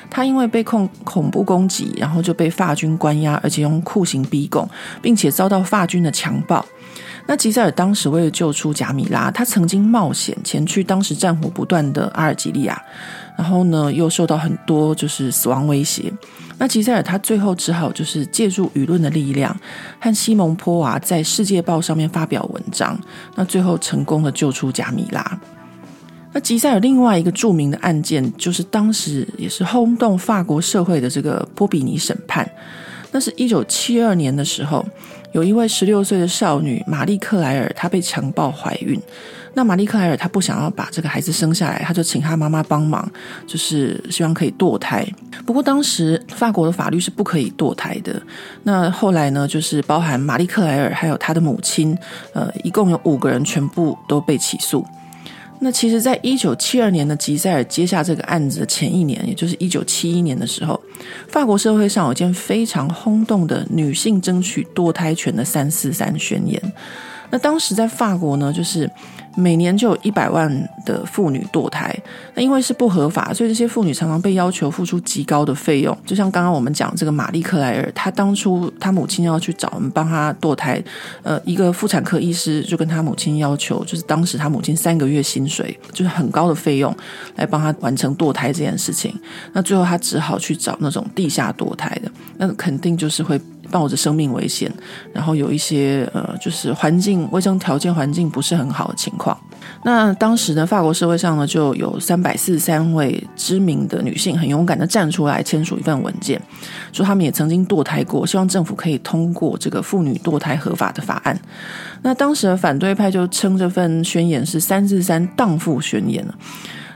她因为被控恐怖攻击，然后就被法军关押，而且用酷刑逼供，并且遭到法军的强暴。那吉塞尔当时为了救出贾米拉，他曾经冒险前去当时战火不断的阿尔及利亚，然后呢又受到很多就是死亡威胁。那吉赛尔他最后只好就是借助舆论的力量，和西蒙波娃在《世界报》上面发表文章，那最后成功的救出贾米拉。那吉赛尔另外一个著名的案件，就是当时也是轰动法国社会的这个波比尼审判。那是一九七二年的时候，有一位十六岁的少女玛丽克莱尔，她被强暴怀孕。那玛丽克莱尔她不想要把这个孩子生下来，她就请她妈妈帮忙，就是希望可以堕胎。不过当时法国的法律是不可以堕胎的。那后来呢，就是包含玛丽克莱尔还有她的母亲，呃，一共有五个人全部都被起诉。那其实，在一九七二年的吉赛尔接下这个案子的前一年，也就是一九七一年的时候，法国社会上有一件非常轰动的女性争取堕胎权的三四三宣言。那当时在法国呢，就是。每年就有一百万的妇女堕胎，那因为是不合法，所以这些妇女常常被要求付出极高的费用。就像刚刚我们讲这个玛丽克莱尔，她当初她母亲要去找我们帮她堕胎，呃，一个妇产科医师就跟她母亲要求，就是当时她母亲三个月薪水，就是很高的费用来帮她完成堕胎这件事情。那最后她只好去找那种地下堕胎的，那肯定就是会。冒着生命危险，然后有一些呃，就是环境卫生条件环境不是很好的情况。那当时的法国社会上呢，就有三百四十三位知名的女性很勇敢的站出来签署一份文件，说她们也曾经堕胎过，希望政府可以通过这个妇女堕胎合法的法案。那当时的反对派就称这份宣言是“三四三荡妇宣言”。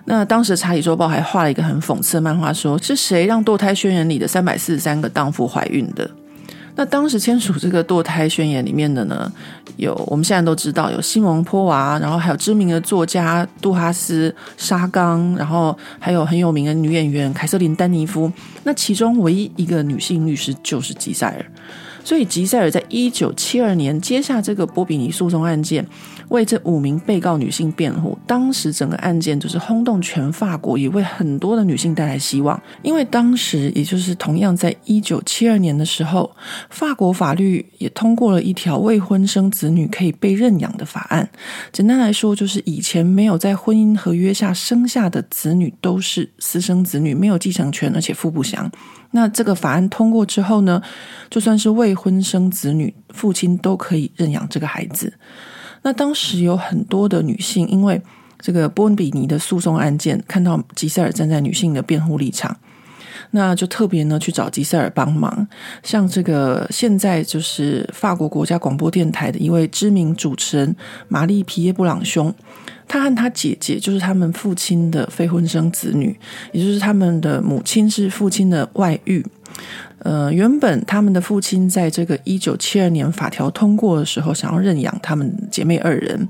那当时《查理周报》还画了一个很讽刺的漫画，说是谁让堕胎宣言里的三百四十三个荡妇怀孕的？那当时签署这个堕胎宣言里面的呢，有我们现在都知道有西蒙波娃，然后还有知名的作家杜哈斯、沙冈，然后还有很有名的女演员凯瑟琳丹尼夫。那其中唯一一个女性律师就是吉赛尔。所以吉赛尔在一九七二年接下这个波比尼诉讼案件，为这五名被告女性辩护。当时整个案件就是轰动全法国，也为很多的女性带来希望。因为当时也就是同样在一九七二年的时候，法国法律也通过了一条未婚生子子女可以被认养的法案。简单来说，就是以前没有在婚姻合约下生下的子女都是私生子女，没有继承权，而且父不详。那这个法案通过之后呢，就算是未婚生子女，父亲都可以认养这个孩子。那当时有很多的女性，因为这个波恩比尼的诉讼案件，看到吉赛尔站在女性的辩护立场，那就特别呢去找吉塞尔帮忙。像这个现在就是法国国家广播电台的一位知名主持人玛丽皮耶布朗兄。他和他姐姐就是他们父亲的非婚生子女，也就是他们的母亲是父亲的外遇。呃，原本他们的父亲在这个一九七二年法条通过的时候，想要认养他们姐妹二人，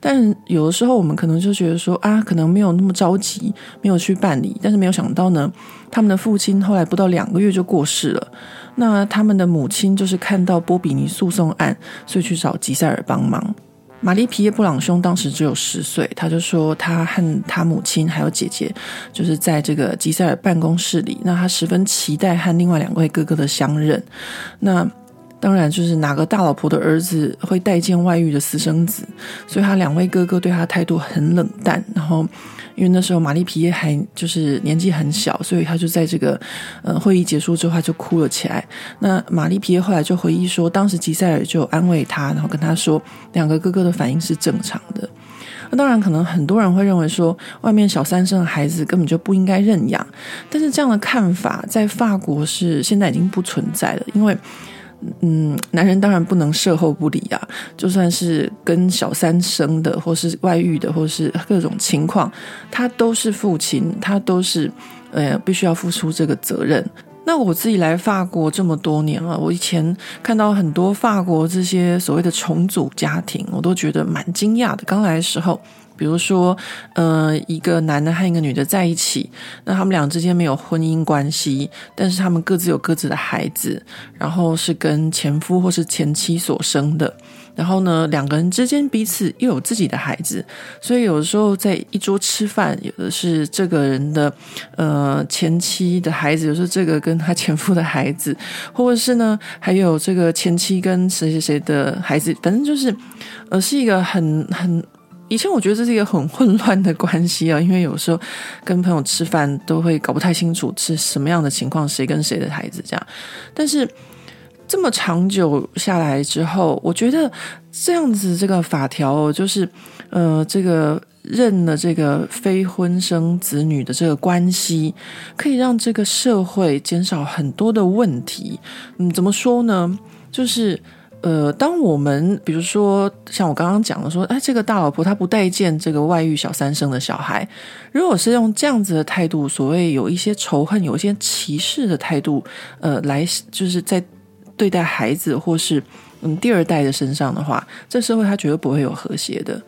但有的时候我们可能就觉得说啊，可能没有那么着急，没有去办理。但是没有想到呢，他们的父亲后来不到两个月就过世了。那他们的母亲就是看到波比尼诉讼案，所以去找吉赛尔帮忙。玛丽皮耶布朗兄当时只有十岁，他就说他和他母亲还有姐姐，就是在这个吉赛尔办公室里，那他十分期待和另外两位哥哥的相认。那当然就是哪个大老婆的儿子会待见外遇的私生子，所以他两位哥哥对他态度很冷淡，然后。因为那时候玛丽皮耶还就是年纪很小，所以他就在这个呃会议结束之后，他就哭了起来。那玛丽皮耶后来就回忆说，当时吉赛尔就安慰他，然后跟他说，两个哥哥的反应是正常的。那当然，可能很多人会认为说，外面小三生的孩子根本就不应该认养，但是这样的看法在法国是现在已经不存在了，因为。嗯，男人当然不能事后不理啊！就算是跟小三生的，或是外遇的，或是各种情况，他都是父亲，他都是呃必须要付出这个责任。那我自己来法国这么多年了，我以前看到很多法国这些所谓的重组家庭，我都觉得蛮惊讶的。刚来的时候。比如说，呃，一个男的和一个女的在一起，那他们俩之间没有婚姻关系，但是他们各自有各自的孩子，然后是跟前夫或是前妻所生的。然后呢，两个人之间彼此又有自己的孩子，所以有的时候在一桌吃饭，有的是这个人的呃前妻的孩子，有时候这个跟他前夫的孩子，或者是呢，还有这个前妻跟谁谁谁的孩子，反正就是呃是一个很很。以前我觉得这是一个很混乱的关系啊，因为有时候跟朋友吃饭都会搞不太清楚是什么样的情况，谁跟谁的孩子这样。但是这么长久下来之后，我觉得这样子这个法条就是，呃，这个认了这个非婚生子女的这个关系，可以让这个社会减少很多的问题。嗯，怎么说呢？就是。呃，当我们比如说像我刚刚讲的说，哎，这个大老婆她不待见这个外遇小三生的小孩，如果是用这样子的态度，所谓有一些仇恨、有一些歧视的态度，呃，来就是在对待孩子或是嗯第二代的身上的话，这社会它绝对不会有和谐的。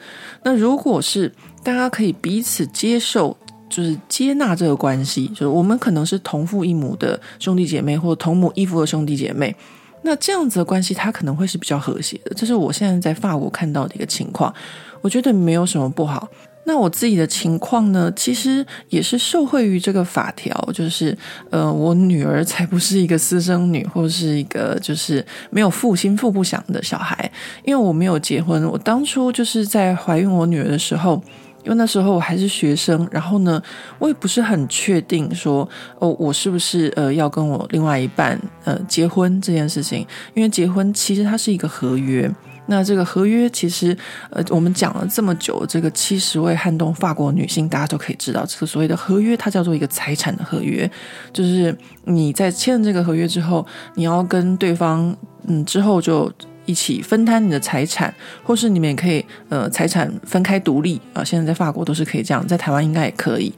那如果是大家可以彼此接受，就是接纳这个关系，就是我们可能是同父异母的兄弟姐妹，或同母异父的兄弟姐妹。那这样子的关系，它可能会是比较和谐的。这是我现在在法国看到的一个情况，我觉得没有什么不好。那我自己的情况呢，其实也是受惠于这个法条，就是呃，我女儿才不是一个私生女，或是一个就是没有父心父不详的小孩，因为我没有结婚。我当初就是在怀孕我女儿的时候。因为那时候我还是学生，然后呢，我也不是很确定说，哦，我是不是呃要跟我另外一半呃结婚这件事情？因为结婚其实它是一个合约，那这个合约其实呃我们讲了这么久，这个七十位撼动法国女性，大家都可以知道，这个所谓的合约，它叫做一个财产的合约，就是你在签了这个合约之后，你要跟对方嗯之后就。一起分摊你的财产，或是你们也可以呃财产分开独立啊。现在在法国都是可以这样，在台湾应该也可以。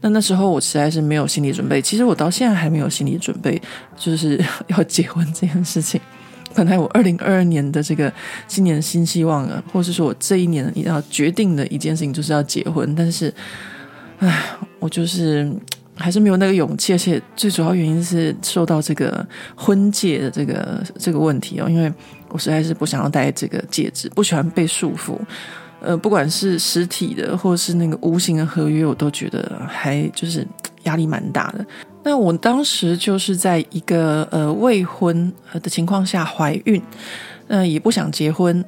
那那时候我实在是没有心理准备，其实我到现在还没有心理准备，就是 要结婚这件事情。本来我二零二二年的这个新年新希望啊，或是说我这一年要决定的一件事情就是要结婚，但是，唉，我就是。还是没有那个勇气，而且最主要原因是受到这个婚戒的这个这个问题哦，因为我实在是不想要戴这个戒指，不喜欢被束缚。呃，不管是实体的，或是那个无形的合约，我都觉得还就是压力蛮大的。那我当时就是在一个呃未婚的情况下怀孕，那、也不想结婚。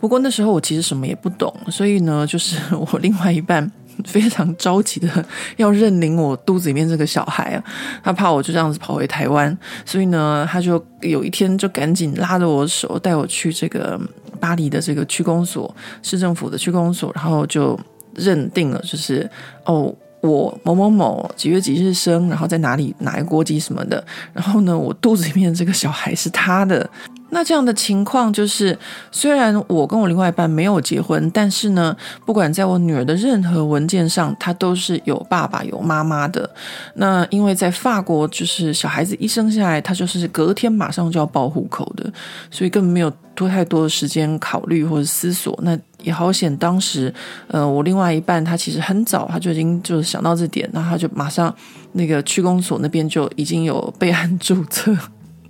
不过那时候我其实什么也不懂，所以呢，就是 我另外一半。非常着急的 要认领我肚子里面这个小孩啊，他怕我就这样子跑回台湾，所以呢，他就有一天就赶紧拉着我的手带我去这个巴黎的这个区公所，市政府的区公所，然后就认定了，就是哦，我某某某几月几日生，然后在哪里哪一个国籍什么的，然后呢，我肚子里面这个小孩是他的。那这样的情况就是，虽然我跟我另外一半没有结婚，但是呢，不管在我女儿的任何文件上，她都是有爸爸有妈妈的。那因为在法国，就是小孩子一生下来，他就是隔天马上就要报户口的，所以根本没有多太多的时间考虑或者思索。那也好险，当时呃，我另外一半他其实很早他就已经就是想到这点，然后他就马上那个区公所那边就已经有备案注册。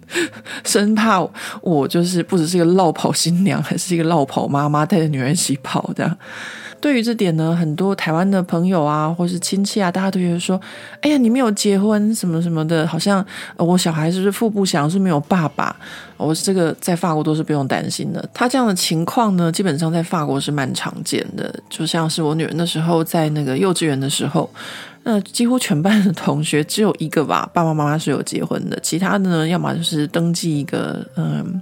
生怕我就是不只是一个落跑新娘，还是一个落跑妈妈带着女儿一起跑的。对于这点呢，很多台湾的朋友啊，或是亲戚啊，大家都觉得说：“哎呀，你没有结婚什么什么的，好像我小孩是不是父不详，是没有爸爸？”我这个在法国都是不用担心的。他这样的情况呢，基本上在法国是蛮常见的。就像是我女儿那时候在那个幼稚园的时候。那几乎全班的同学只有一个吧，爸爸妈妈是有结婚的，其他的呢，要么就是登记一个，嗯，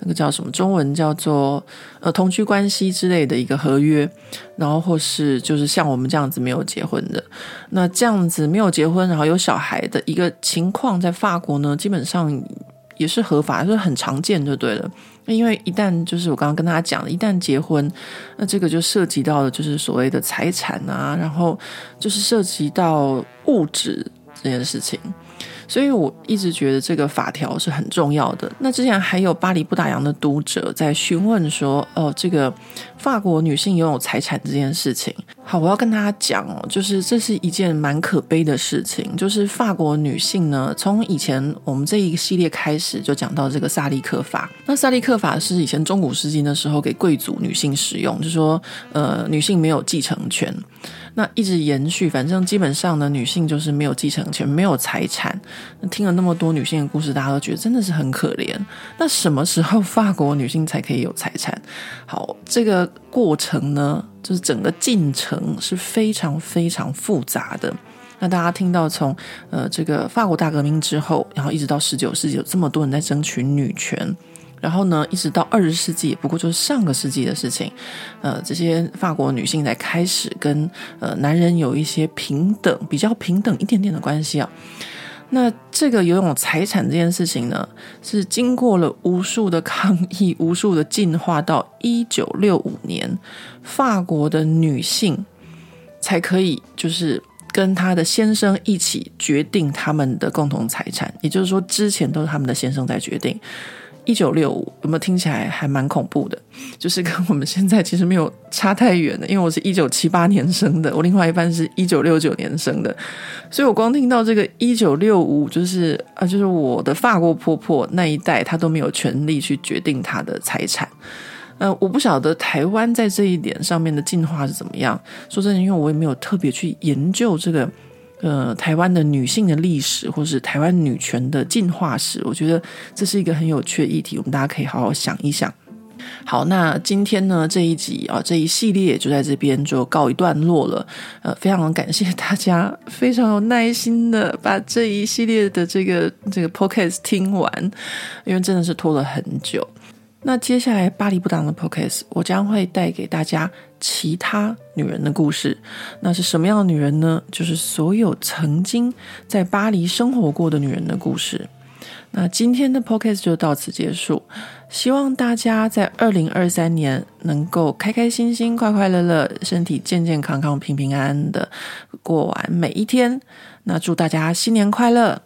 那个叫什么，中文叫做呃同居关系之类的一个合约，然后或是就是像我们这样子没有结婚的，那这样子没有结婚，然后有小孩的一个情况，在法国呢，基本上也是合法，就是很常见就对了。因为一旦就是我刚刚跟大家讲的，一旦结婚，那这个就涉及到的就是所谓的财产啊，然后就是涉及到物质这件事情。所以我一直觉得这个法条是很重要的。那之前还有巴黎不打烊的读者在询问说：“哦，这个法国女性拥有财产这件事情。”好，我要跟大家讲哦，就是这是一件蛮可悲的事情。就是法国女性呢，从以前我们这一个系列开始就讲到这个萨利克法。那萨利克法是以前中古世纪的时候给贵族女性使用，就说，呃，女性没有继承权。那一直延续，反正基本上呢，女性就是没有继承权，没有财产。听了那么多女性的故事，大家都觉得真的是很可怜。那什么时候法国女性才可以有财产？好，这个过程呢，就是整个进程是非常非常复杂的。那大家听到从呃这个法国大革命之后，然后一直到十九世纪，有这么多人在争取女权。然后呢，一直到二十世纪，不过就是上个世纪的事情。呃，这些法国女性才开始跟呃男人有一些平等、比较平等一点点的关系啊。那这个拥有财产这件事情呢，是经过了无数的抗议、无数的进化，到一九六五年，法国的女性才可以就是跟她的先生一起决定他们的共同财产。也就是说，之前都是他们的先生在决定。一九六五有没有听起来还蛮恐怖的？就是跟我们现在其实没有差太远的，因为我是一九七八年生的，我另外一半是一九六九年生的，所以我光听到这个一九六五，就是啊，就是我的法国婆婆那一代，她都没有权利去决定她的财产。呃，我不晓得台湾在这一点上面的进化是怎么样。说真的，因为我也没有特别去研究这个。呃，台湾的女性的历史，或是台湾女权的进化史，我觉得这是一个很有趣的议题，我们大家可以好好想一想。好，那今天呢，这一集啊，这一系列就在这边就告一段落了。呃，非常感谢大家非常有耐心的把这一系列的这个这个 podcast 听完，因为真的是拖了很久。那接下来巴黎不打烊的 podcast，我将会带给大家其他女人的故事。那是什么样的女人呢？就是所有曾经在巴黎生活过的女人的故事。那今天的 podcast 就到此结束。希望大家在二零二三年能够开开心心、快快乐乐、身体健健康康、平平安安的过完每一天。那祝大家新年快乐！